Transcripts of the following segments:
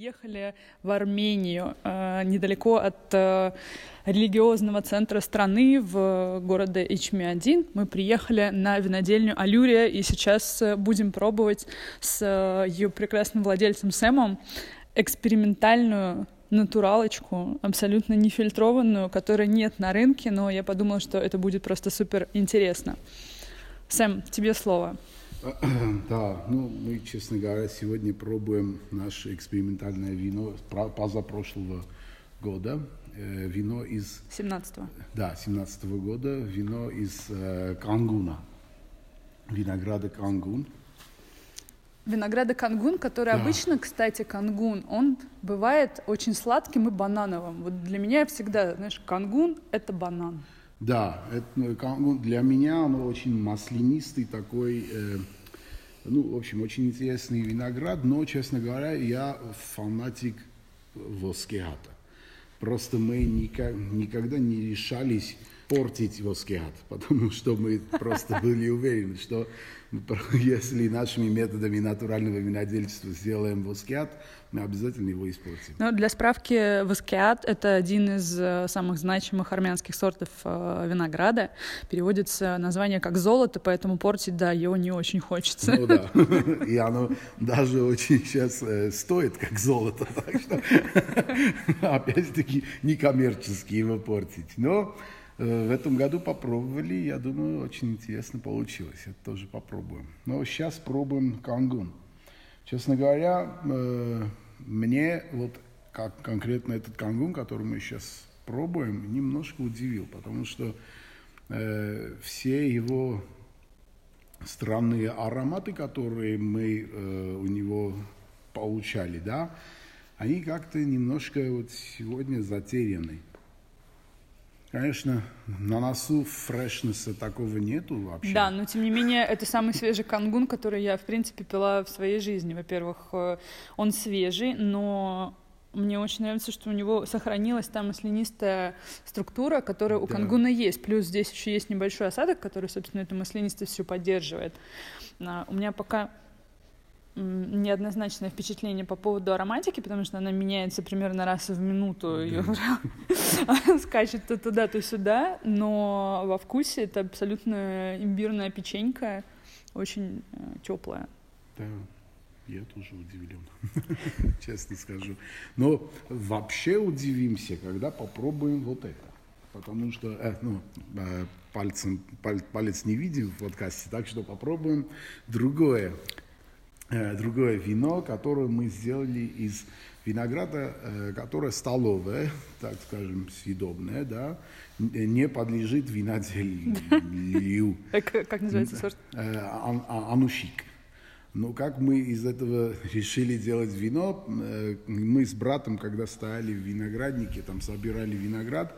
приехали в Армению, э, недалеко от э, религиозного центра страны в городе Ичмиадин. Мы приехали на винодельню Алюрия, и сейчас э, будем пробовать с ее прекрасным владельцем Сэмом экспериментальную натуралочку, абсолютно нефильтрованную, которой нет на рынке, но я подумала, что это будет просто супер интересно. Сэм, тебе слово. Да, ну мы, честно говоря, сегодня пробуем наше экспериментальное вино позапрошлого года. Э, вино из... 17-го. Да, 17 -го года. Вино из э, Кангуна. Винограда Кангун. Винограда кангун, который да. обычно, кстати, кангун, он бывает очень сладким и банановым. Вот для меня всегда, знаешь, кангун — это банан. Да, это, ну, для меня он очень маслянистый такой, э, ну, в общем, очень интересный виноград, но, честно говоря, я фанатик воскеата. Просто мы никак, никогда не решались портить воскеат, потому что мы просто были уверены, что если нашими методами натурального винодельчества сделаем воскиат, мы обязательно его испортим. Ну, для справки, воскиат — это один из э, самых значимых армянских сортов э, винограда. Переводится название как «золото», поэтому портить, да, его не очень хочется. Ну да, и оно даже очень сейчас э, стоит как золото, так что опять-таки некоммерчески его портить. Но в этом году попробовали, я думаю, очень интересно получилось. Это тоже попробуем. Но сейчас пробуем кангун. Честно говоря, э, мне вот как конкретно этот кангун, который мы сейчас пробуем, немножко удивил, потому что э, все его странные ароматы, которые мы э, у него получали, да, они как-то немножко вот сегодня затеряны. Конечно, на носу фрешнеса такого нету вообще. Да, но тем не менее, это самый свежий кангун, который я, в принципе, пила в своей жизни. Во-первых, э, он свежий, но мне очень нравится, что у него сохранилась та маслянистая структура, которая у да. кангуна есть. Плюс здесь еще есть небольшой осадок, который, собственно, эту маслянистость все поддерживает. А, у меня пока неоднозначное впечатление по поводу ароматики, потому что она меняется примерно раз в минуту, ее скачет то туда, то сюда, но во вкусе это абсолютно имбирная печенька, очень э, теплая. Да, я тоже удивлен, честно скажу. Но вообще удивимся, когда попробуем вот это. Потому что, э, ну, э, пальцем, палец, палец не видим в подкасте, так что попробуем другое. Э, другое вино, которое мы сделали из винограда, э, которое столовое, так скажем, съедобное, да, не подлежит виноделию. Как называется сорт? Э, а, анушик. Но как мы из этого решили делать вино, мы с братом, когда стояли в винограднике, там собирали виноград,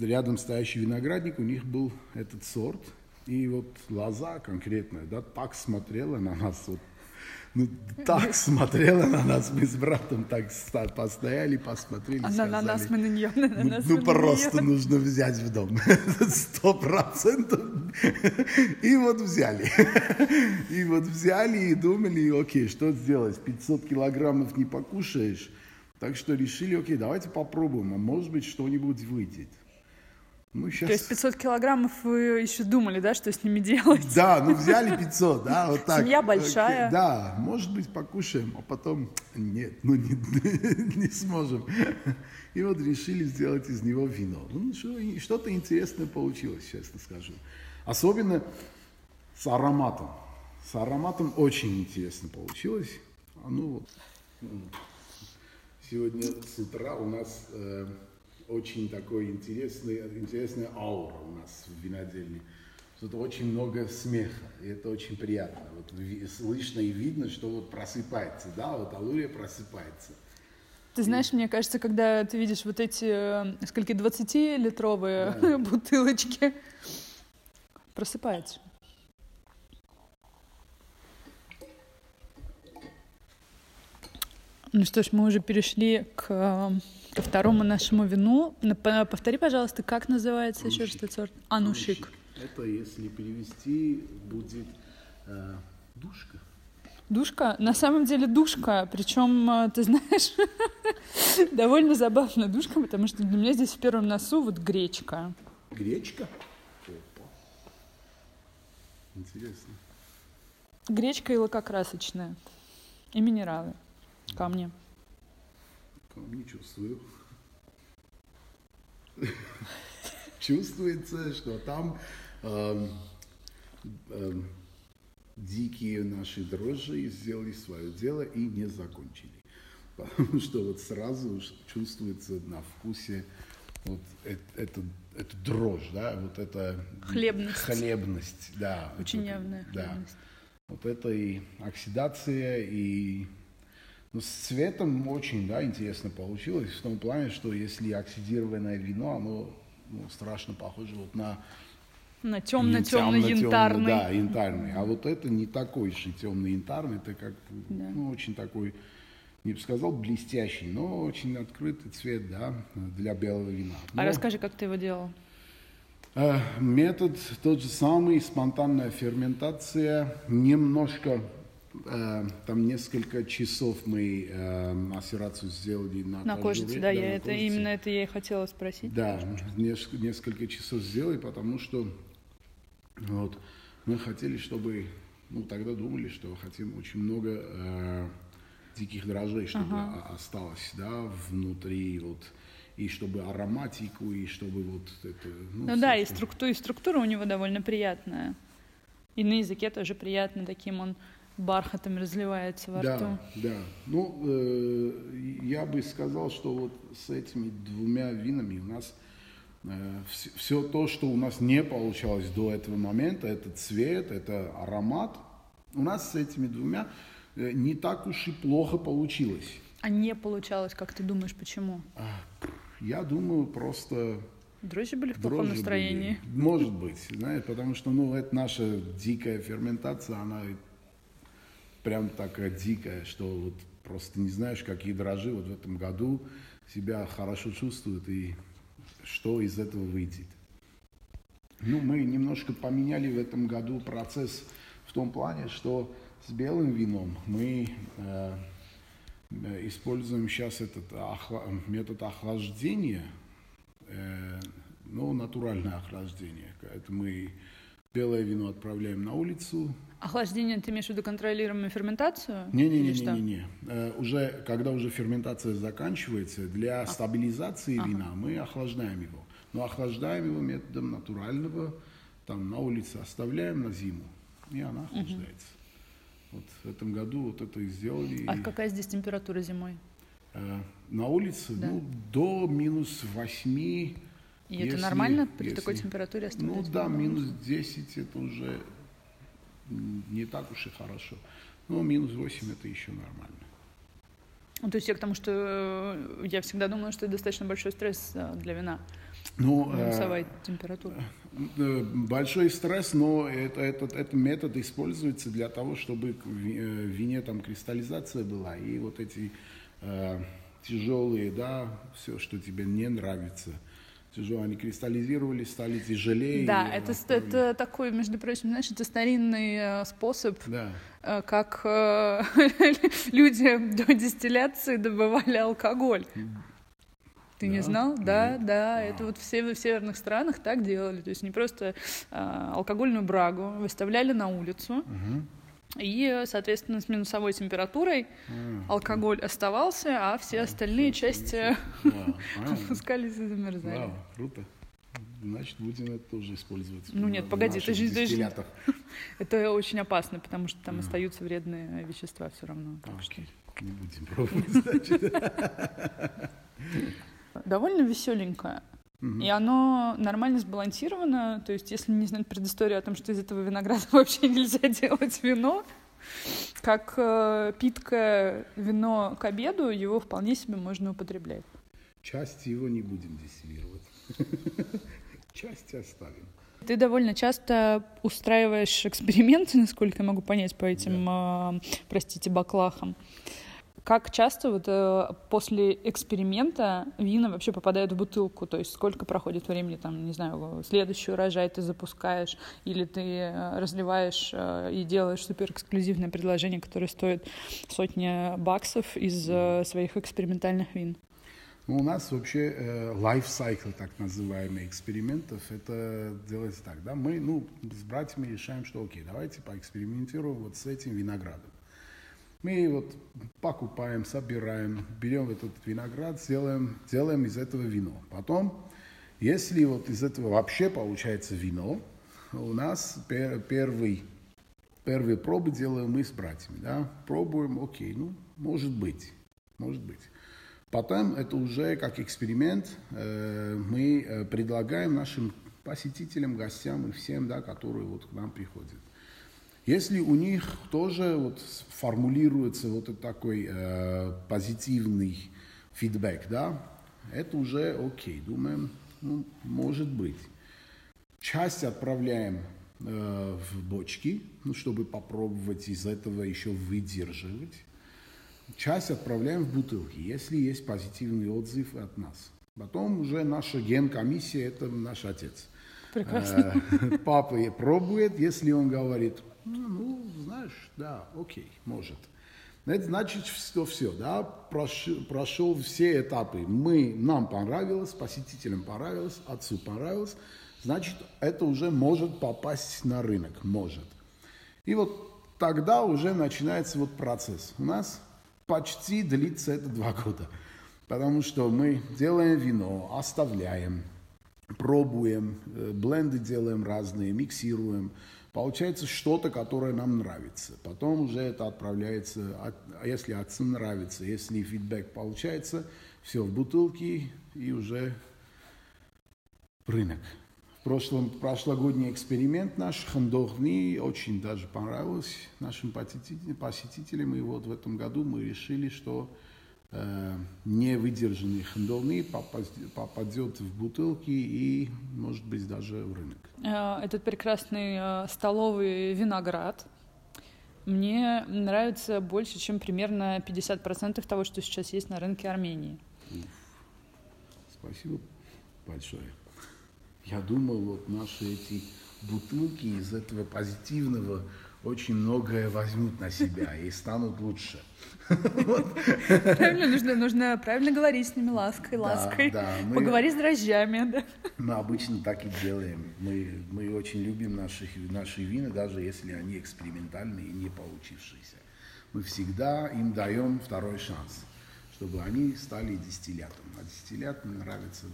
рядом стоящий виноградник, у них был этот сорт, и вот лоза конкретная, да, так смотрела на нас, вот ну, так смотрела на нас, мы с братом так постояли, посмотрели, Она сказали, на нас, мы на нее, на ну, нас, ну просто нее. нужно взять в дом, сто процентов. И вот взяли. И вот взяли и думали, окей, что сделать, 500 килограммов не покушаешь, так что решили, окей, давайте попробуем, а может быть что-нибудь выйдет. Ну, сейчас... То есть 500 килограммов вы еще думали, да, что с ними делать? Да, ну взяли 500, да, вот так. Семья большая. Да, может быть, покушаем, а потом нет, ну не, не сможем. И вот решили сделать из него вино. Ну, что-то интересное получилось, честно скажу. Особенно с ароматом. С ароматом очень интересно получилось. А ну вот, сегодня с утра у нас... Э, очень такой интересный, интересная аура у нас в винодельне. Тут очень много смеха, и это очень приятно. Вот слышно и видно, что вот просыпается, да, вот алурия просыпается. Ты знаешь, мне кажется, когда ты видишь вот эти, э, сколько, 20-литровые да. бутылочки, просыпается. Ну что ж, мы уже перешли к ко второму нашему вину. Повтори, пожалуйста, как называется Анушик. еще раз этот сорт? Анушик. Это, если перевести, будет э, душка. Душка, на самом деле душка, причем, э, ты знаешь, довольно забавная душка, потому что для меня здесь в первом носу вот гречка. Гречка? Опа. Интересно. Гречка и лакокрасочная. И минералы. Камни. Камни чувствую. Чувствуется, что там эм, эм, дикие наши дрожжи сделали свое дело и не закончили. Потому что вот сразу чувствуется на вкусе вот это, это, дрожь, да, вот это хлебность, хлебность да, очень вот явная это, да. хлебность. Вот это и оксидация и ну, с цветом очень, да, интересно получилось в том плане, что если оксидированное вино, оно ну, страшно похоже вот на на темно-темно-янтарный. Да, янтарный. А вот это не такой же темно-янтарный, это как да. ну, очень такой, не бы сказал блестящий, но очень открытый цвет, да, для белого вина. А но, а расскажи, как ты его делал? Э, метод тот же самый, спонтанная ферментация, немножко там несколько часов мы э, массерацию сделали на, на кожице. Да, да, я это, кожице. именно это я и хотела спросить. Да, несколько, несколько часов сделали, потому что вот. Мы хотели, чтобы, ну тогда думали, что хотим очень много э, диких дрожжей, чтобы ага. осталось, да, внутри вот и чтобы ароматику, и чтобы вот это... Ну, ну да, и, структура, и структура у него довольно приятная. И на языке тоже приятно, таким он бархатом разливается во да, рту. Да, ну, э, я бы сказал, что вот с этими двумя винами у нас Э, все то, что у нас не получалось до этого момента, это цвет, это аромат, у нас с этими двумя э, не так уж и плохо получилось. А не получалось, как ты думаешь, почему? А, я думаю, просто... Дрожжи были в плохом настроении? Были. Может быть, знаешь, потому что, ну, это наша дикая ферментация, она прям такая дикая, что вот просто не знаешь, какие дрожжи вот в этом году себя хорошо чувствуют и что из этого выйдет. Ну, мы немножко поменяли в этом году процесс в том плане, что с белым вином мы э, используем сейчас этот охла метод охлаждения, э, ну, натуральное охлаждение. Это мы белое вино отправляем на улицу. Охлаждение, ты имеешь в виду контролируемую ферментацию? Не-не-не, не, э, уже, когда уже ферментация заканчивается, для а. стабилизации ага. вина мы охлаждаем его. Но охлаждаем его методом натурального, там на улице оставляем на зиму, и она охлаждается. Угу. Вот в этом году вот это и сделали. А какая здесь температура зимой? Э, на улице, да. ну, до минус 8 и если, это нормально при если, такой температуре оставлять? Ну да, минус 10 это уже не так уж и хорошо. Но минус 8 это еще нормально. Ну, то есть я к тому, что э, я всегда думала, что это достаточно большой стресс э, для вина. Ну, Минусовая э, температура. Э, большой стресс, но это, этот, этот метод используется для того, чтобы в вине там кристаллизация была. И вот эти э, тяжелые, да, все, что тебе не нравится – тяжело, они кристаллизировались, стали тяжелее. Да, это, это такой, между прочим, знаешь, это старинный э, способ, да. Э, как э, люди до дистилляции добывали алкоголь. Ты да? не знал? Да, Нет. да. А. Это вот все в северных странах так делали. То есть не просто э, алкогольную брагу выставляли на улицу. Угу и, соответственно, с минусовой температурой а, алкоголь да. оставался, а все остальные части опускались и замерзали. Вау, круто. Значит, будем это тоже использовать. Ну нет, погоди, это же, это это очень опасно, потому что там остаются вредные вещества все равно. Не будем пробовать, значит. Довольно веселенькая. И оно нормально сбалансировано. То есть, если не знать предысторию о том, что из этого винограда вообще нельзя делать вино, как э, питкое вино к обеду, его вполне себе можно употреблять. Часть его не будем дистиллировать. Часть оставим. Ты довольно часто устраиваешь эксперименты, насколько я могу понять, по этим, да. э, простите, баклахам. Как часто вот э, после эксперимента вина вообще попадают в бутылку? То есть сколько проходит времени, там, не знаю, следующий урожай ты запускаешь, или ты э, разливаешь э, и делаешь супер эксклюзивное предложение, которое стоит сотни баксов из э, своих экспериментальных вин? Ну, у нас вообще э, life cycle, так называемый, экспериментов, это делается так, да, мы, ну, с братьями решаем, что окей, давайте поэкспериментируем вот с этим виноградом. Мы вот покупаем, собираем, берем этот виноград, делаем, делаем из этого вино. Потом, если вот из этого вообще получается вино, у нас пер, первый, первые пробы делаем мы с братьями, да, пробуем, окей, ну, может быть, может быть. Потом это уже как эксперимент э, мы э, предлагаем нашим посетителям, гостям и всем, да, которые вот к нам приходят. Если у них тоже вот формулируется вот такой э, позитивный фидбэк, да, это уже окей, думаем, ну, может быть. Часть отправляем э, в бочки, ну, чтобы попробовать из этого еще выдерживать. Часть отправляем в бутылки, если есть позитивный отзыв от нас. Потом уже наша генкомиссия, это наш отец. Прекрасно. Э, папа пробует, если он говорит, ну, знаешь, да, окей, может. Это значит, что все, да, прошел, прошел все этапы. Мы, нам понравилось, посетителям понравилось, отцу понравилось, значит, это уже может попасть на рынок, может. И вот тогда уже начинается вот процесс. У нас почти длится это два года, потому что мы делаем вино, оставляем, пробуем, э, бленды делаем разные, миксируем, Получается что-то, которое нам нравится. Потом уже это отправляется, а если отцу нравится, если фидбэк получается, все в бутылке и уже рынок. В прошлом, прошлогодний эксперимент наш, Хандохни, очень даже понравился нашим посетителям. И вот в этом году мы решили, что невыдержанный хандовны попадет в бутылки и, может быть, даже в рынок. Э, этот прекрасный э, столовый виноград мне нравится больше, чем примерно 50% того, что сейчас есть на рынке Армении. Спасибо большое. Я думал, вот наши эти бутылки из этого позитивного очень многое возьмут на себя и станут лучше. Правильно, нужно, нужно правильно говорить с ними лаской, лаской. Да, да, мы, Поговори с дрожжами. Да. Мы обычно так и делаем. Мы, мы очень любим наши, наши вина, даже если они экспериментальные и не получившиеся. Мы всегда им даем второй шанс, чтобы они стали дистиллятом. А дистиллят мне нравится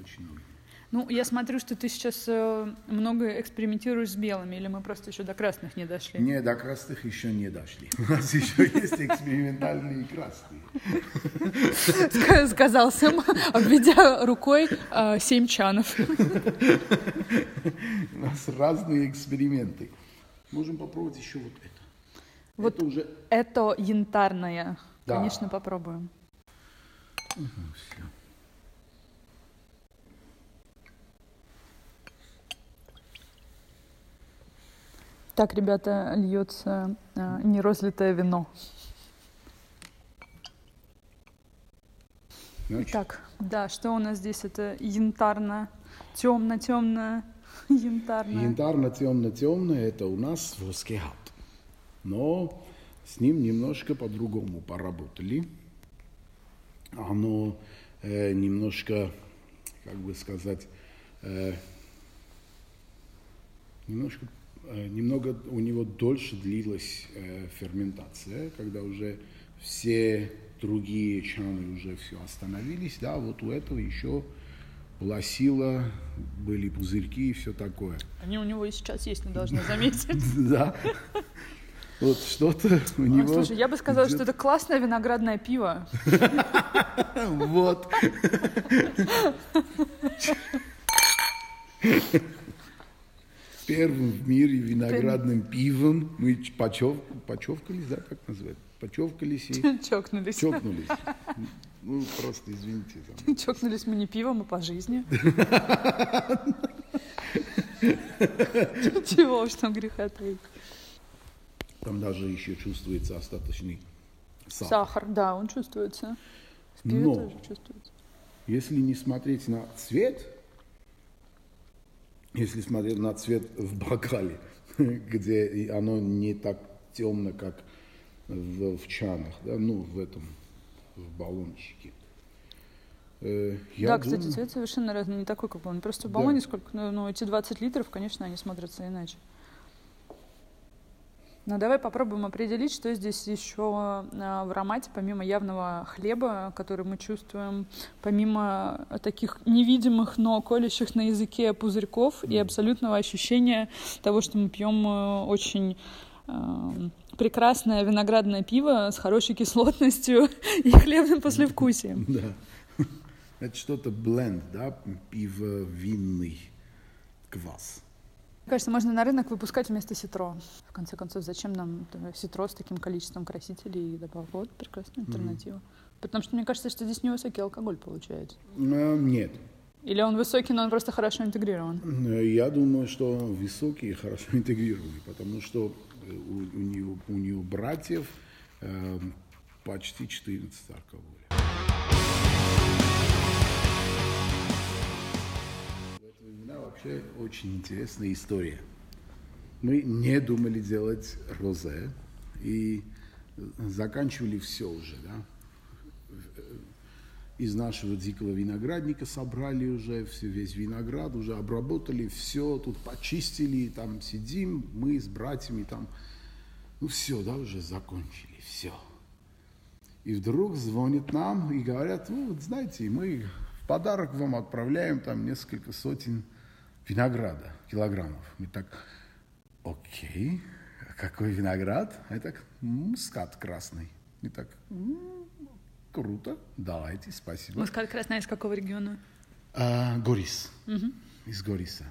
очень много. Ну, я смотрю, что ты сейчас э, много экспериментируешь с белыми, или мы просто еще до красных не дошли? Не, до красных еще не дошли. У нас еще есть экспериментальные красные. Сказал Сэм, обведя рукой э, семь чанов. У нас разные эксперименты. Можем попробовать еще вот это. Вот это уже... Это янтарное. Да. Конечно, попробуем. Угу, все. Так, ребята, льется э, нерозлитое вино. Значит. Так, да, что у нас здесь? Это янтарно, темно, темно, янтарно. Янтарно, темно, темно. Это у нас воскехат. Но с ним немножко по-другому поработали. Оно э, немножко, как бы сказать, э, немножко немного у него дольше длилась э, ферментация, когда уже все другие чаны уже все остановились, да, вот у этого еще была сила, были пузырьки и все такое. Они у него и сейчас есть, не должны заметить. Да. Вот что-то у а, него... Слушай, я бы сказала, что это классное виноградное пиво. Вот первым в мире виноградным пивом мы почев, почевкались, да, как называют? Почевкались и... Чокнулись. Чокнулись. Ну, просто извините. Там. Чокнулись мы не пивом, а по жизни. Чего уж там греха таить. Там даже еще чувствуется остаточный сахар. Сахар, да, он чувствуется. В пиве Но- тоже чувствуется. Если не смотреть на цвет, если смотреть на цвет в бокале, где оно не так темно, как в, в чанах, да, ну, в этом, в баллончике. Э, я да, кстати, думаю- цвет совершенно разный, не такой, как он. Просто в Да. баллоне сколько, ну, ну, эти 20 литров, конечно, они смотрятся иначе. Ну, давай попробуем определить, что здесь еще а, в аромате, помимо явного хлеба, который мы чувствуем, помимо таких невидимых, но колющих на языке пузырьков и абсолютного ощущения того, что мы пьем э, очень эм, прекрасное виноградное пиво с хорошей кислотностью и хлебным послевкусием. Да. Это что-то бленд, да, пиво-винный квас. Мне кажется, можно на рынок выпускать вместо ситро. В конце концов, зачем нам ситро с таким количеством красителей и добавок? Вот прекрасная альтернатива. Потому что мне кажется, что здесь невысокий алкоголь получается. Э, Нет, Или он высокий, но он просто хорошо интегрирован. Э, Я думаю, что он высокий и хорошо интегрированный, потому что э, у, у нее, у нее братьев э, почти 14 алкоголя. Вообще очень интересная история. Мы не думали делать розе и заканчивали все уже, да. Из нашего дикого виноградника собрали уже все, весь виноград, уже обработали все, тут почистили, там сидим, мы с братьями там, ну все, да, уже закончили, все. И вдруг звонят нам и говорят, ну, вот знаете, мы в подарок вам отправляем там несколько сотен винограда, килограммов. Мы так, окей, а какой виноград? Это мускат красный. И так, «М, круто, давайте, спасибо. Мускат красная из какого региона? А, Горис. Из Гориса.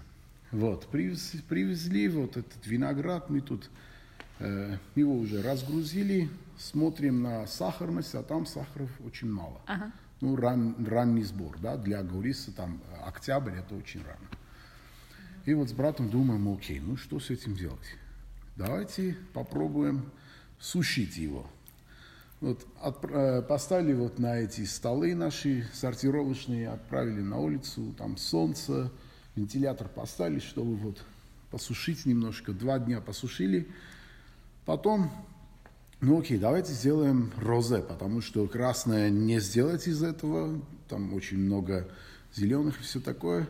Вот, привез- привезли вот этот виноград, мы тут э, его уже разгрузили, смотрим на сахарность, а там сахаров очень мало. Ага. Ну, ран- ранний сбор, да, для Гориса там э, октябрь, это очень рано. И вот с братом думаем, окей, ну что с этим делать? Давайте попробуем сушить его. Вот отпра- э, поставили вот на эти столы наши сортировочные, отправили на улицу, там солнце, вентилятор поставили, чтобы вот посушить немножко. Два дня посушили. Потом, ну окей, давайте сделаем розе, потому что красное не сделать из этого, там очень много зеленых и все такое.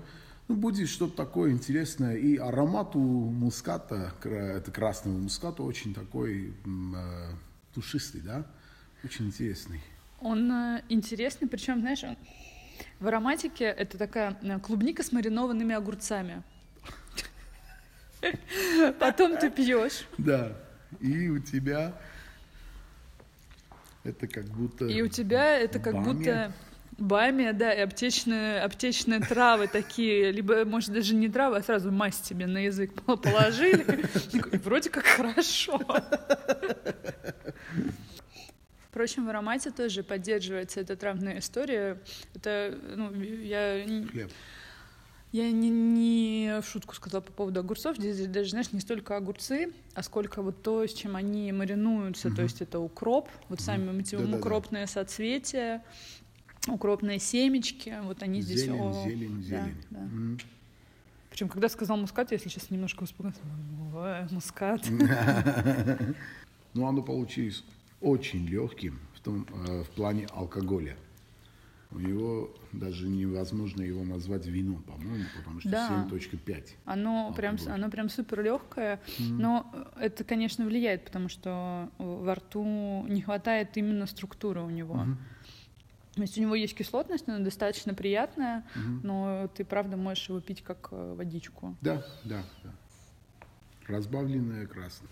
Ну, будет что-то такое интересное. И аромат у муската, это красного муската, очень такой э, душистый, да? Очень интересный. Он э, интересный, причем, знаешь, он- в ароматике это такая э, клубника с маринованными огурцами. Потом ты пьешь, Да. И у тебя это как будто... и у тебя это как будто бамия, да, и аптечные, аптечные травы такие, либо, может, даже не травы, а сразу мазь тебе на язык пол- положили. И вроде как хорошо. Впрочем, в аромате тоже поддерживается эта травная история. Это, ну, я Хлеб. Я не, не в шутку сказала по поводу огурцов. Здесь даже, знаешь, не столько огурцы, а сколько вот то, с чем они маринуются. То есть это укроп, вот сами Да-да-да. укропные соцветия, укропные семечки. Вот они здесь... Зелень, о, зелень, зелень. да. М. Причем, когда сказал мускат, я, если честно, немножко испугалась. Мускат. Но оно получилось очень легким в, том, э, в плане алкоголя. У него даже невозможно его назвать вином, по-моему, потому что Да. 7.5. Оно прям, Алкоголь. оно прям супер легкое, но это, конечно, влияет, потому что во рту не хватает именно структуры у него. То есть у него есть кислотность, она достаточно приятная, но ты правда можешь его пить как э, водичку. Да, да, да. Разбавленное красное.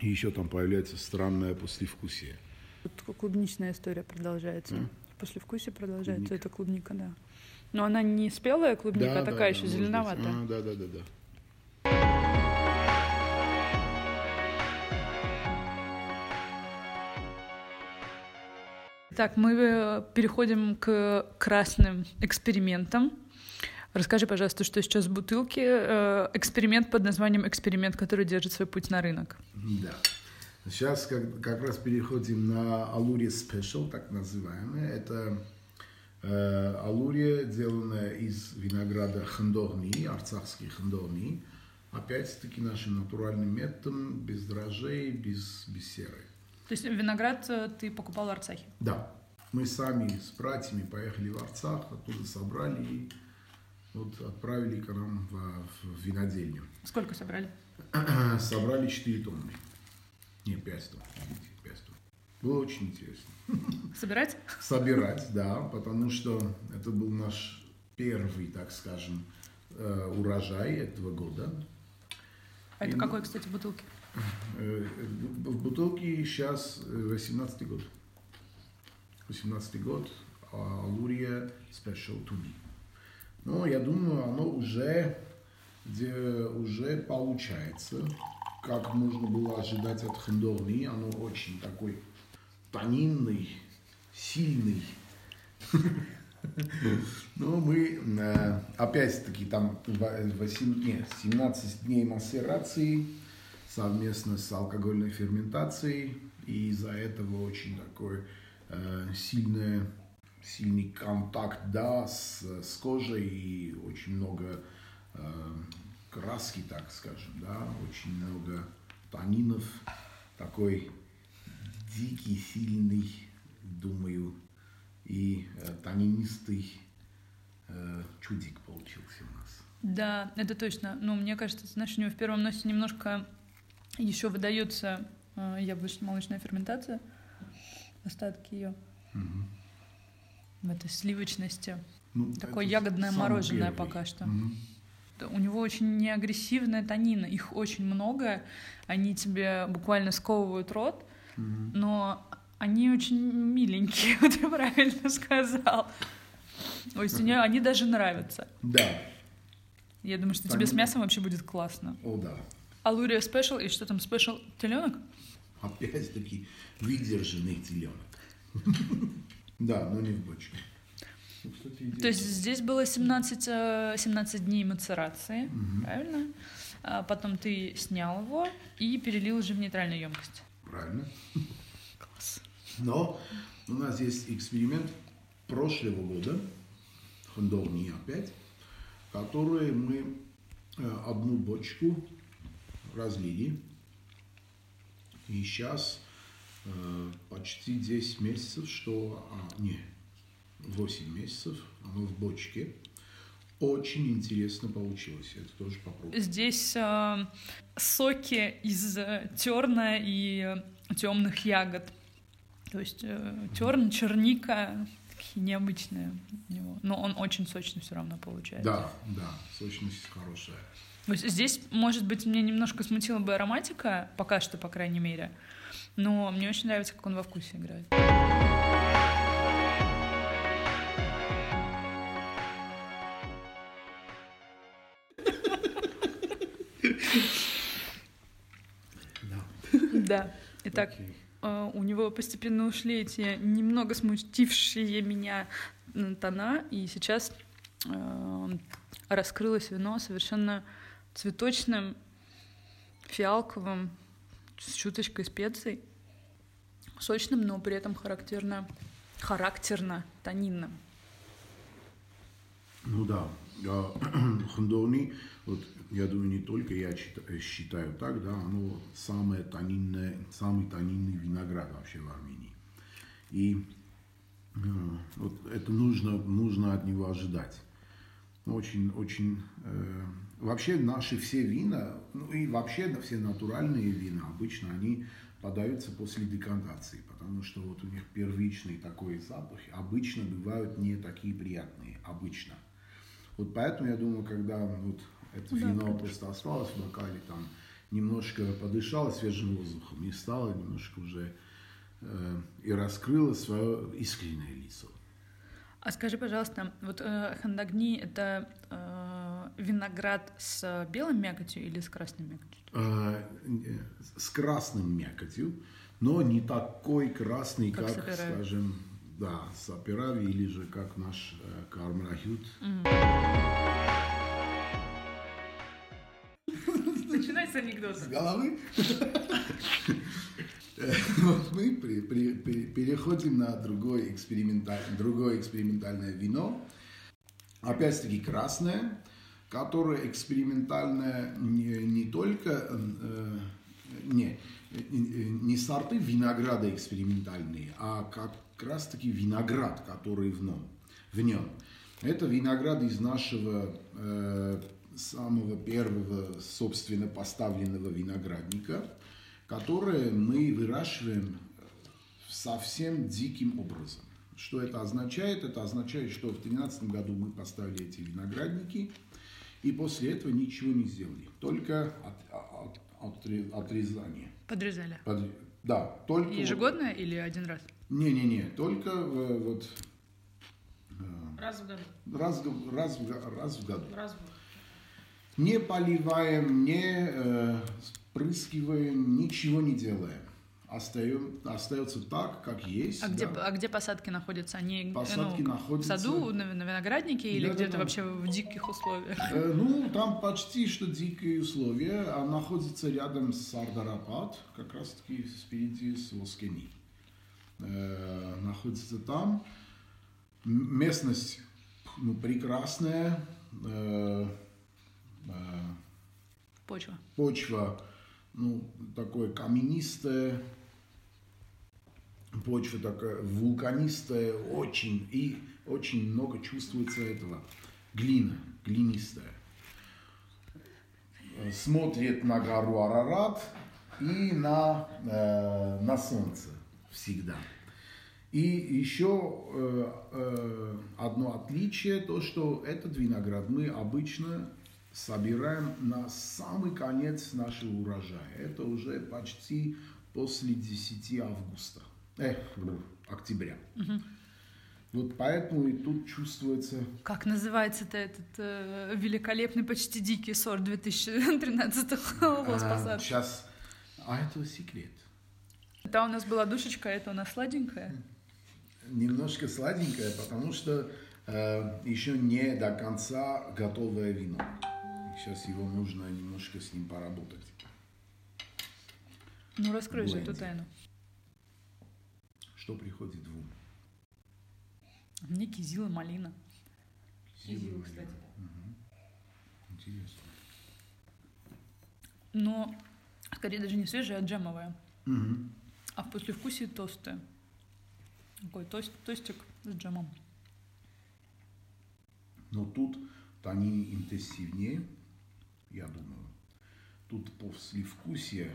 И еще там появляется странное послевкусие. Вот клубничная история продолжается. После вкуса продолжается Клубника. эта клубника, да. Но она не спелая клубника, да, а да, такая да, еще быть. зеленоватая. А, да, да, да, да. Так, мы э, переходим к красным экспериментам. Расскажи, пожалуйста, что сейчас в бутылке. Э, Эксперимент под названием «Эксперимент, который держит свой путь на рынок». Да. Сейчас как, как раз переходим на Алурия Special, так называемое. Это э, Алурия, сделанная из винограда хандорни, арцахский хандорни. Опять-таки нашим натуральным методом, без дрожжей, без, без серы. То есть виноград э, ты покупал в Арцахе? Да. Мы сами с братьями поехали в Арцах, оттуда собрали и вот отправили к нам в, в винодельню. Сколько собрали? Собрали 4 тонны. Не, 5 тонн. 5 тонн. Было очень интересно. Собирать? Собирать, да, потому что это был наш первый, так скажем, э, урожай этого года. А это и, какой, кстати, бутылки? Э, в бутылке сейчас 18 год. 18 год, Алурия Special to be. Но я думаю, оно уже, где уже получается, как можно было ожидать от Хендорни. Оно очень такой тонинный, сильный. Ну, мы, э, опять-таки, там 8, нет, 17 дней массерации совместно с алкогольной ферментацией. И из-за этого очень такой э, сильный, сильный контакт да, с, с кожей и очень много э, краски, так скажем, да, очень много танинов, такой дикий, сильный, думаю, и э, танинистый э, чудик получился у нас. Да, это точно. Ну, мне кажется, знаешь, у него в первом носе немножко еще выдается э, яблочно-молочная ферментация, остатки ее угу. в этой сливочности. Ну, Такое ягодное мороженое первый. пока что. Угу. У него очень неагрессивная тонина, их очень много, они тебе буквально сковывают рот, угу. но они очень миленькие, вот ты правильно сказал. То есть мне они даже нравятся. Да. Я думаю, что тебе с мясом вообще будет классно. О, да. Алурия special, и что там, special теленок? Опять-таки, выдержанный теленок. Да, но не в бочке. То есть здесь было 17, 17 э, дней мацерации, правильно? А потом ты снял его и перелил уже в нейтральную емкость. Правильно. Класс. Но у нас есть эксперимент прошлого года, Хондовни опять, который мы э, одну бочку разлили. И сейчас э, почти 10 месяцев, что... А, не, 8 месяцев, оно в бочке. Очень интересно получилось. Это тоже попробую. Здесь э, соки из э, терна и э, темных ягод. То есть э, терн, черника, такие необычные у него. Но он очень сочный все равно получается. Да, да, сочность хорошая. Есть здесь, может быть, мне немножко смутила бы ароматика, пока что, по крайней мере. Но мне очень нравится, как он во вкусе играет. Да. Итак, э, у него постепенно ушли эти немного смутившие меня тона, и сейчас э, раскрылось вино совершенно цветочным, фиалковым, с чуточкой специй, сочным, но при этом характерно, характерно тонинным. Ну да, Хондони, вот я думаю, не только я считаю так, да, оно самое тонинное, самый тонинный виноград вообще в Армении. И э, вот это нужно, нужно от него ожидать. Очень, очень э, Вообще наши все вина, ну и вообще все натуральные вина, обычно они подаются после декантации, потому что вот у них первичный такой запах, обычно бывают не такие приятные, обычно. Вот поэтому я думаю, когда вот это да, вино просто осталось в бокале, там немножко подышало свежим воздухом и стало немножко уже э, и раскрыло свое искреннее лицо. А скажи, пожалуйста, вот э, хандагни это э, виноград с белым мякотью или с красным мякотью? Э, с красным мякотью, но не такой красный, как, как скажем, да, саперави или же как наш э, кармрахют. Начинай с анекдота. С головы? Вот мы при, при, при, переходим на другое, эксперименталь, другое экспериментальное вино. Опять-таки красное, которое экспериментальное не, не только... Э, не, не сорты винограда экспериментальные, а как раз таки виноград, который в нем. В нем. Это виноград из нашего э, самого первого, собственно, поставленного виноградника, который мы выращиваем совсем диким образом. Что это означает? Это означает, что в 2013 году мы поставили эти виноградники, и после этого ничего не сделали. Только от, от, от, отрезание. Подрезали? Под, да. Только Ежегодно вот, или один раз? Не-не-не, только э, вот... Э, раз в году? Раз, раз, раз в году. Раз в году не поливаем, не э, спрыскиваем, ничего не делаем. Остаем, остается так, как есть. А, да. где, а где посадки находятся? Они посадки ну, находятся... в саду, на, на винограднике или да, где-то да, вообще в диких условиях? Э, ну, там почти что дикие условия. А находится рядом с Сардарапат, как раз-таки спереди с Лоскени. Э, находится там. Местность ну, прекрасная. Э, Почва. Почва, ну, такое каменистая, почва такая вулканистая, очень, и очень много чувствуется этого. Глина, глинистая. Смотрит на гору Арарат и на, э, на солнце всегда. И еще э, э, одно отличие, то, что этот виноград мы обычно собираем на самый конец нашего урожая. Это уже почти после 10 августа, э, октября. Угу. Вот поэтому и тут чувствуется... Как называется-то этот э, великолепный, почти дикий сорт 2013 года а, Сейчас... А это секрет. Это у нас была душечка, а это у нас сладенькая? Немножко сладенькая, потому что э, еще не до конца готовое вино. Сейчас его нужно немножко с ним поработать. Ну, раскрой же эту тайну. Что приходит в ум? Мне кизил и малина. Кизил, кстати. Угу. Интересно. Но скорее даже не свежая, а джемовая. Угу. А в послевкусии толстая. Такой тост, тостик с джемом. Но тут они интенсивнее, я думаю. Тут послевкусие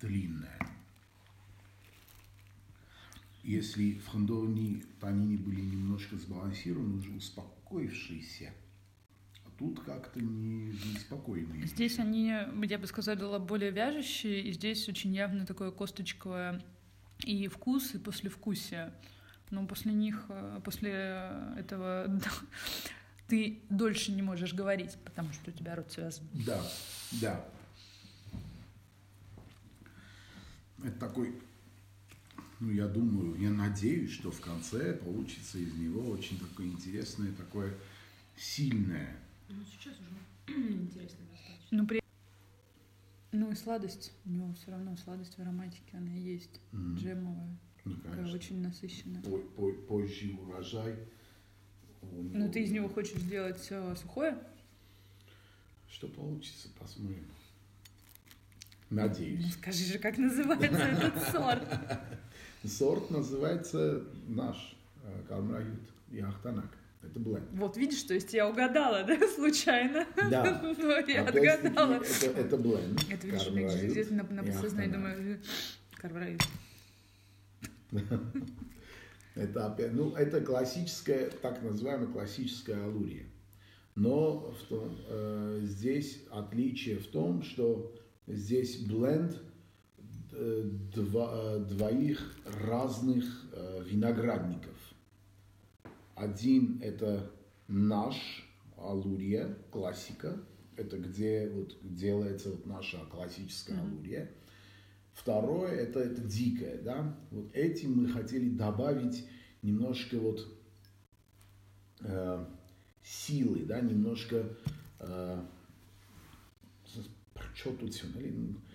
длинное. Если в Хондоне танины были немножко сбалансированы, уже успокоившиеся, а тут как-то не, неспокойные. Здесь они, я бы сказала, более вяжущие, и здесь очень явно такое косточковое и вкус, и послевкусие. Но после них, э, после этого ты дольше не можешь говорить, потому что у тебя рот связан. Да, да. Это такой, ну, я думаю, я надеюсь, что в конце получится из него очень такое интересное, такое сильное. Ну, сейчас уже интересно достаточно. Ну, при... ну и сладость, у него все равно сладость в ароматике, она есть, mm. джемовая, ну, такая очень насыщенная. Позже урожай ну, ты из него хочешь сделать все сухое? Что получится, посмотрим. Надеюсь. Ну, скажи же, как называется этот сорт? Сорт называется наш э, Кармрают и Ахтанак. Это бленд. Вот видишь, то есть я угадала, да, случайно? Да. Но я отгадала. Это, это бленд. Это видишь, меня где-то на, на подсознании думаю, Кармрают. Это опять, ну, это классическая, так называемая классическая алурия. Но в том, э, здесь отличие в том, что здесь бленд э, два, э, двоих разных э, виноградников. Один это наш алурия, классика, это где вот делается вот наша классическая mm-hmm. алурия. Второе это, это дикое, да. Вот этим мы хотели добавить немножко вот э, силы, да, немножко э, что тут все?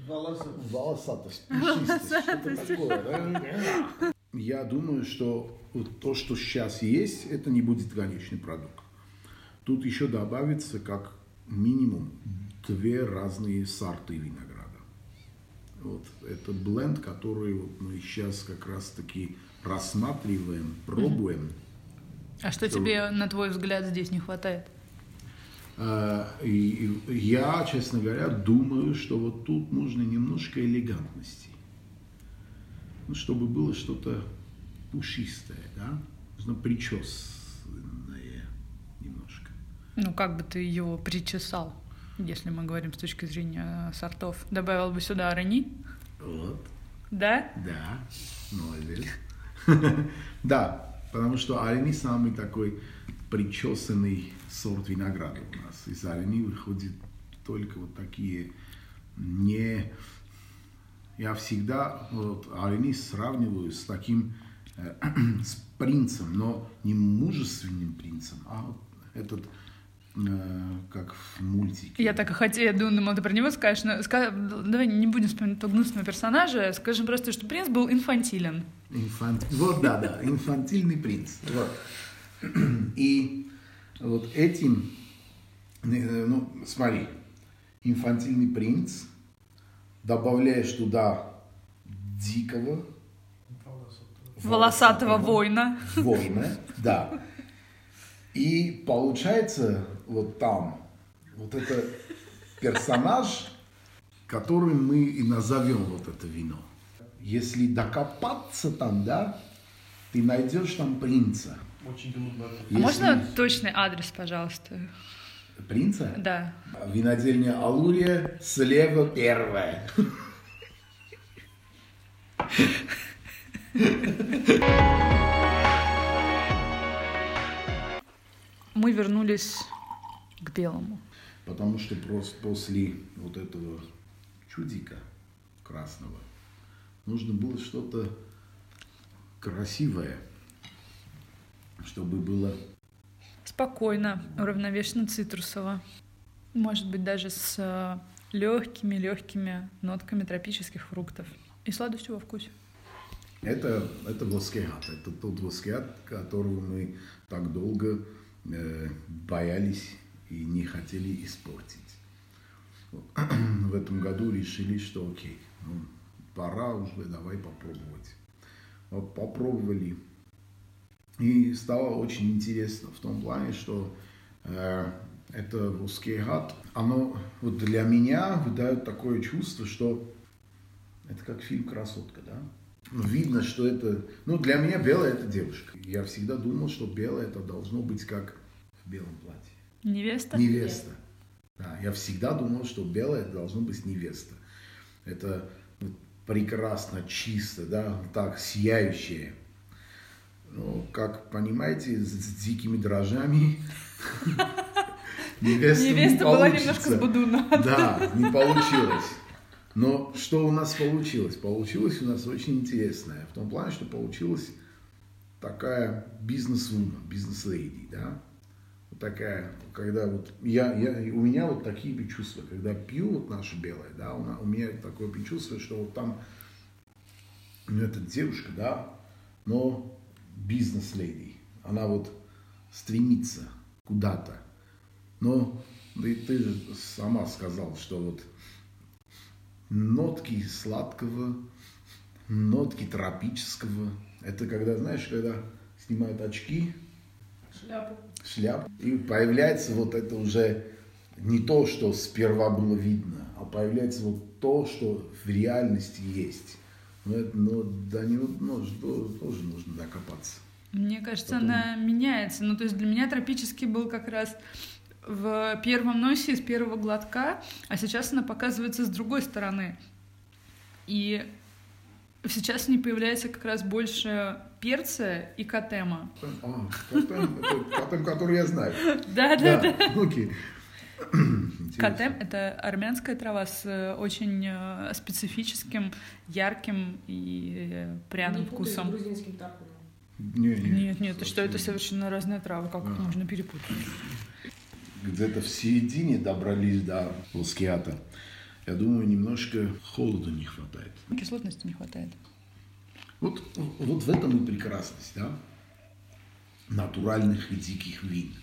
Волосатость. Волосатость, пушистость, что-то такое. Да? Я думаю, что вот то, что сейчас есть, это не будет конечный продукт. Тут еще добавится как минимум две разные сорты винограда. Вот это бленд, который вот мы сейчас как раз-таки рассматриваем, пробуем. А что Что- тебе, на твой взгляд, здесь не хватает? А, я, честно говоря, думаю, что вот тут нужно немножко элегантности. Ну, чтобы было что-то пушистое, да? Нужно причесанное немножко. Ну, как бы ты его причесал, если мы говорим с точки зрения э, сортов? Добавил бы сюда арани? Вот, Да? да, молодец. Да, потому что арени самый такой причесанный сорт винограда у нас. Из арени выходит только вот такие не... Я всегда вот, арени сравниваю с таким э, с принцем, но не мужественным принцем, а вот этот, как в мультике. Я так и хотела, я думала, ты про него скажешь, но ска- давай не будем вспоминать этого гнусного персонажа, скажем просто, что принц был инфантилен. Инфант... Вот, да, да, инфантильный принц. Вот. И вот этим, э, ну, смотри, инфантильный принц, добавляешь туда дикого Волосатого воина. воина, да. И получается вот там вот это персонаж, который мы и назовем вот это вино. Если докопаться там, да, ты найдешь там принца. Очень. А Если- Можно точный адрес, пожалуйста? Принца? Да. Винодельня Алурия, слева первая. Мы вернулись к белому. Потому что просто после вот этого чудика красного нужно было что-то красивое, чтобы было Спокойно, уравновешенно цитрусово. Может быть, даже с легкими-легкими нотками тропических фруктов. И сладостью во вкусе. Это, это воскеат. Это тот воскеат, которого мы так долго э, боялись и не хотели испортить. В этом году решили, что окей, ну, пора уже, давай попробовать. Вот попробовали. И стало очень интересно в том плане, что э, это воскеат, оно вот для меня выдает такое чувство, что это как фильм «Красотка», да? Видно, что это... Ну, для меня белая – это девушка. Я всегда думал, что белое – это должно быть как в белом платье. Невеста? Невеста. Да, я всегда думал, что белое должно быть невеста. Это прекрасно, чисто, да, так, сияющее. Но, как понимаете, с, с дикими дрожжами невеста, не Невеста была немножко с Будуна. Да, не получилось. Но что у нас получилось? Получилось у нас очень интересное. В том плане, что получилась такая бизнес-вумен, бизнес-леди, да? Такая, когда вот я, я, у меня вот такие чувства, когда пью вот наше белое, да, у, у меня такое чувство, что вот там, ну, это девушка, да, но бизнес-леди, она вот стремится куда-то. Но ты, ты сама сказал, что вот нотки сладкого, нотки тропического. Это когда, знаешь, когда снимают очки, Шляпу. Шляп, и появляется вот это уже не то, что сперва было видно, а появляется вот то, что в реальности есть. Но, это, но до него ну, что- тоже нужно докопаться. Мне кажется, Потом- она меняется. Ну, то есть для меня тропический был как раз в первом носе, с первого глотка, а сейчас она показывается с другой стороны. И сейчас в ней появляется как раз больше перца и катема. А, Катем, это Катем, который я знаю. Да-да-да. окей. Интересно. Катем — это армянская трава с э, очень э, специфическим, ярким и э, пряным вкусом. грузинским тархуном. Не, не, Нет, нет, это что, это совершенно разные травы, как их Ага. можно перепутать? где-то в середине добрались до Лускиата. Я думаю, немножко холода не хватает. Кислотности не хватает. Вот, вот в этом и прекрасность, да, натуральных и диких вин.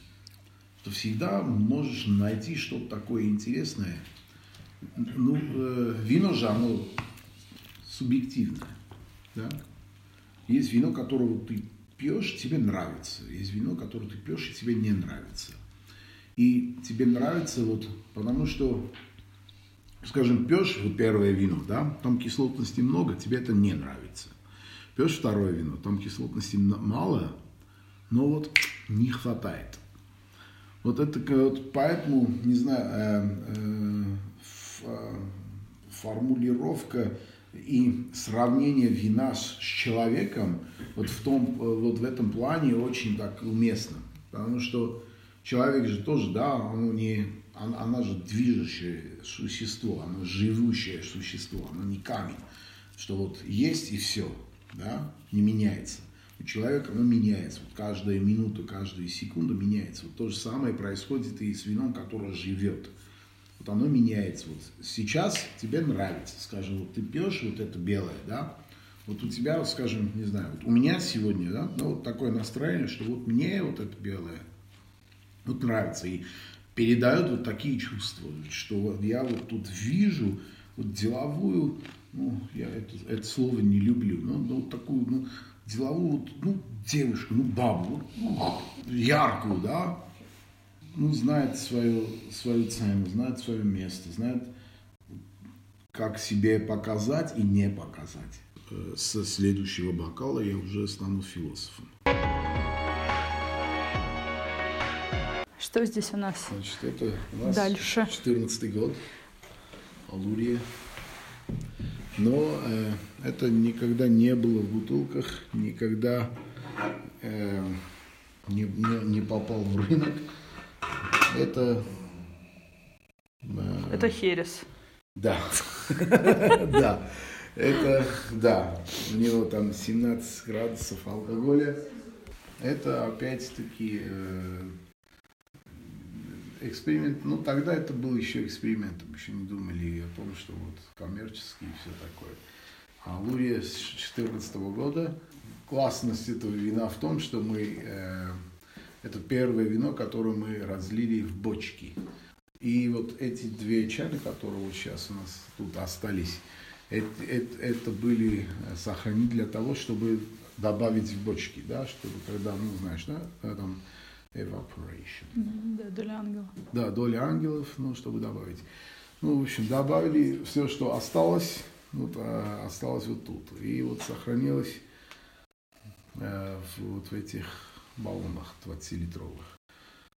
Что всегда можешь найти что-то такое интересное. Ну, э, вино же, оно субъективное, да. Есть вино, которого ты пьешь, тебе нравится. Есть вино, которое ты пьешь, и тебе не нравится. И тебе нравится вот, потому что, скажем, пьешь вот первое вино, да, там кислотности много, тебе это не нравится. Пьешь второе вино, там кислотности мало, но вот не хватает. Вот это вот поэтому, не знаю, э, э, э, формулировка и сравнение вина с человеком вот в, том, вот в этом плане очень так уместно. Потому что человек же тоже, да, он не, она, она же движущее существо, она живущее существо, она не камень. Что вот есть и все, да, не меняется. У человека оно меняется. Вот каждая минута, каждую секунду меняется. Вот то же самое происходит и с вином, которое живет. Вот оно меняется. Вот сейчас тебе нравится, скажем, вот ты пьешь вот это белое, да, вот у тебя, вот, скажем, не знаю, вот у меня сегодня, да, ну, вот такое настроение, что вот мне вот это белое вот нравится. И передает вот такие чувства, что вот я вот тут вижу вот деловую, ну, я это, это слово не люблю, но, но вот такую, ну, деловую, ну, девушку, ну, бабу, ну, яркую, да, ну, знает свою, свою цену, знает свое место, знает, как себе показать и не показать. Э, со следующего бокала я уже стану философом. Что здесь у нас? Значит, это у нас Дальше. 14 год, Алурия. Но э, это никогда не было в бутылках, никогда э, не, не, не попал в рынок. Это... Э, это херес. Да. Да. Это, да, у него там 17 градусов алкоголя. Это опять-таки э, эксперимент, ну тогда это был еще экспериментом, еще не думали о том, что вот коммерческий и все такое. А Лурия с 2014 года, классность этого вина в том, что мы, э, это первое вино, которое мы разлили в бочки. И вот эти две чаны, которые вот сейчас у нас тут остались, это, это, это были сохранить для того, чтобы добавить в бочки, да, чтобы когда, ну знаешь, да, там evaporation. Да, доля ангелов. Да, доля ангелов, ну, чтобы добавить. Ну, в общем, добавили все, что осталось, вот, а, осталось вот тут. И вот сохранилось э, в, вот в этих баллонах 20-литровых.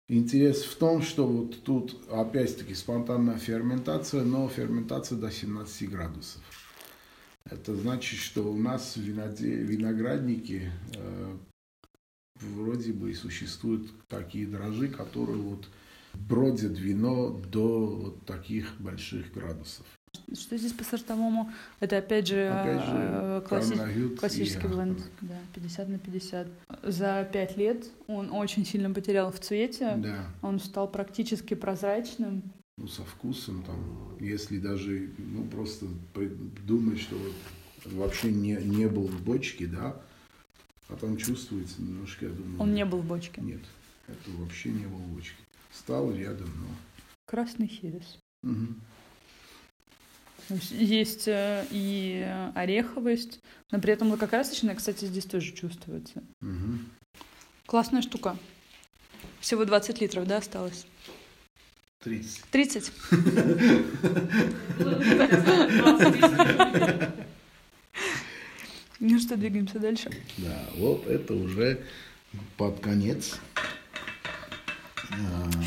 Интерес в том, что вот тут опять-таки спонтанная ферментация, но ферментация до 17 градусов. Это значит, что у нас в винограднике э, вроде бы и существуют такие дрожжи, которые вот бродят вино до вот таких больших градусов. Что здесь по сортовому? Это опять же, опять же э, класси... классический бленд. Да, 50 на 50. За пять лет он очень сильно потерял в цвете. Да. Он стал практически прозрачным. Ну, со вкусом там, если даже, ну, просто думать, что вот вообще не, не был в бочке, да, а там чувствуется немножко, я думаю... Он не был в бочке? Нет, это вообще не был в бочке. Стал рядом, но... Красный херес. Угу. Есть э, и ореховость, но при этом лакокрасочная, кстати, здесь тоже чувствуется. Угу. Классная штука. Всего 20 литров, да, осталось? 30. 30? Что, двигаемся дальше? Да, вот это уже под конец.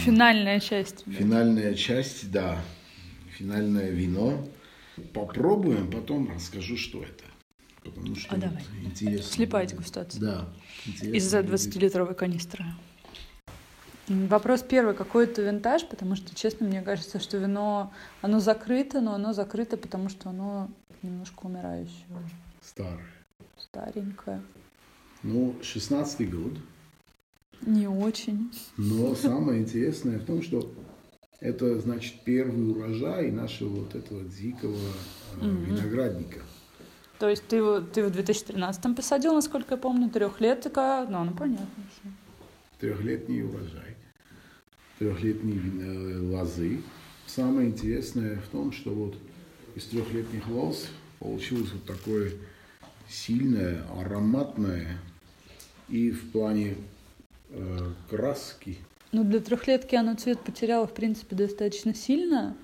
Финальная часть. Финальная часть, да. Финальное вино. Попробуем, потом расскажу, что это. Потому что а давай. интересно. Слепая дегустация. Да. Из-за 20-литровой канистры. Вопрос первый, какой это винтаж, потому что, честно, мне кажется, что вино, оно закрыто, но оно закрыто, потому что оно немножко умирающее. Старое старенькая. Ну, 16 год. Не очень. Но самое интересное в том, что Это значит первый урожай нашего вот этого дикого э, виноградника. То есть ты, его- ты в 2013 посадил, насколько я помню, трехлетка. Ну, ну понятно. всё. Трехлетний урожай, трехлетние э, лозы. Самое интересное в том, что вот из трехлетних лоз получилось вот такое сильное, ароматное и в плане э, краски Ну, для трехлетки оно цвет потеряло, в принципе, достаточно сильно.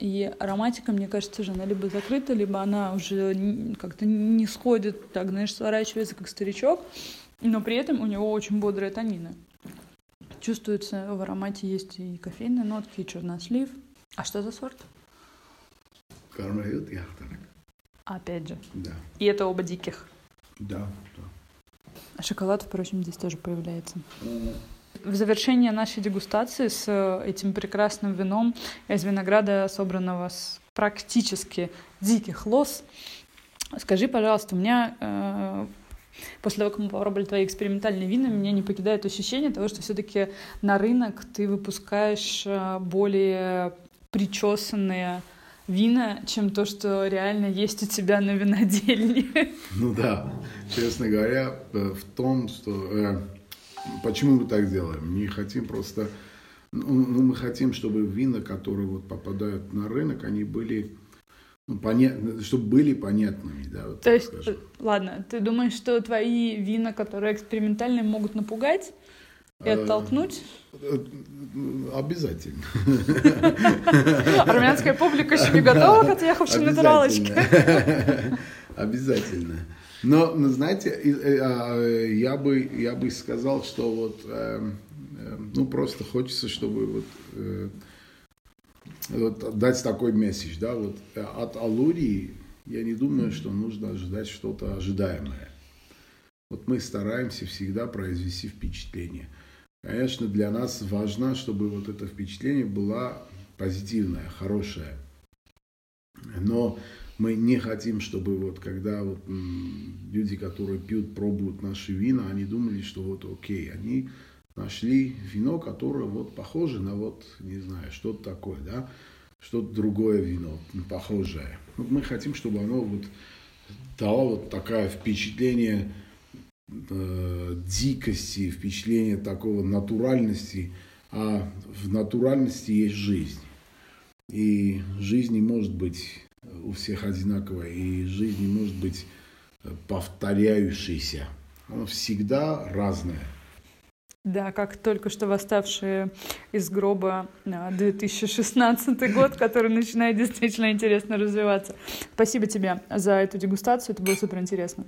И ароматика, мне кажется, уже она либо закрыта, либо она уже как-то не сходит, так, знаешь, сворачивается, как старичок. Но при этом у него очень бодрые танины. Чувствуется в аромате есть и кофейные нотки, и чернослив. А что за сорт? Кармелит яхтарек. Опять же. Да, И это оба диких. да, да. А шоколад, впрочем, здесь тоже появляется. В завершение нашей дегустации с э, этим прекрасным вином из винограда, собранного с практически диких лоз, скажи, пожалуйста, у меня э, после того, как мы попробовали твои экспериментальные вина, меня не покидает ощущение того, что все-таки на рынок ты выпускаешь э, более причесанные вина, чем то, что реально есть у тебя на винодельне. Ну да, честно говоря, э, в том, что... э, почему мы так делаем? Не хотим просто... Ну, ну, мы хотим, чтобы вина, которые вот попадают на рынок, они были... Ну, поня- чтобы были понятными, да, вот То есть, скажем. э, ладно, ты думаешь, что твои вина, которые экспериментальные, могут напугать и оттолкнуть? Э, Обязательно. Армянская публика еще не готова к отъехавшей натуралочке. Обязательно. Но, ну, знаете, э, а, я бы, я бы сказал, что вот, э, ну, просто хочется, чтобы вот, вот дать такой месседж, да, вот от Алурии я не думаю, что нужно ожидать что-то ожидаемое. Вот мы стараемся всегда произвести впечатление. Конечно, для нас важно, чтобы вот это впечатление было позитивное, хорошее. Но мы не хотим, чтобы вот когда вот люди, которые пьют, пробуют наши вина, они думали, что вот окей, они нашли вино, которое вот похоже на вот, не знаю, что-то такое, да, что-то другое вино, похожее. Вот мы хотим, чтобы оно вот дало вот такое впечатление э, дикости, впечатление такого натуральности, а в натуральности есть жизнь. И жизнь не может быть у всех одинаковая, и жизнь не может быть э, повторяющейся. Она всегда разная. Да, как только что восставшие из гроба а, 2016 год, который начинает действительно интересно развиваться. Спасибо тебе за эту дегустацию, это было супер интересно.